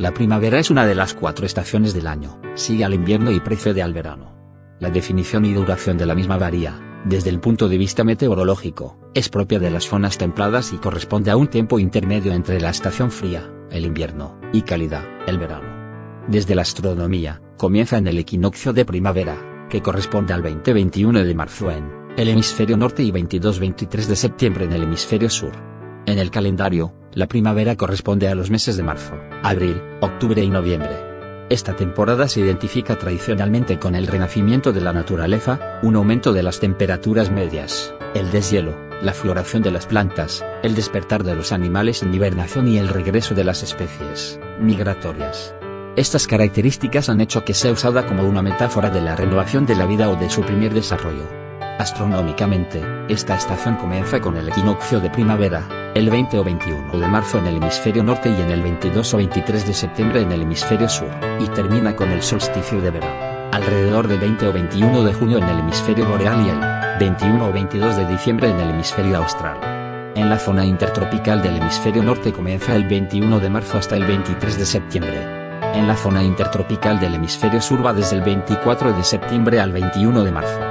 La primavera es una de las cuatro estaciones del año, sigue al invierno y precede al verano. La definición y duración de la misma varía, desde el punto de vista meteorológico, es propia de las zonas templadas y corresponde a un tiempo intermedio entre la estación fría, el invierno, y cálida, el verano. Desde la astronomía, comienza en el equinoccio de primavera, que corresponde al 20-21 de marzo en el hemisferio norte y 22-23 de septiembre en el hemisferio sur. En el calendario, la primavera corresponde a los meses de marzo, abril, octubre y noviembre. Esta temporada se identifica tradicionalmente con el renacimiento de la naturaleza, un aumento de las temperaturas medias, el deshielo, la floración de las plantas, el despertar de los animales en hibernación y el regreso de las especies migratorias. Estas características han hecho que sea usada como una metáfora de la renovación de la vida o de su primer desarrollo. Astronómicamente, esta estación comienza con el equinoccio de primavera, el 20 o 21 de marzo en el hemisferio norte y en el 22 o 23 de septiembre en el hemisferio sur, y termina con el solsticio de verano, alrededor del 20 o 21 de junio en el hemisferio boreal y el 21 o 22 de diciembre en el hemisferio austral. En la zona intertropical del hemisferio norte comienza el 21 de marzo hasta el 23 de septiembre. En la zona intertropical del hemisferio sur va desde el 24 de septiembre al 21 de marzo.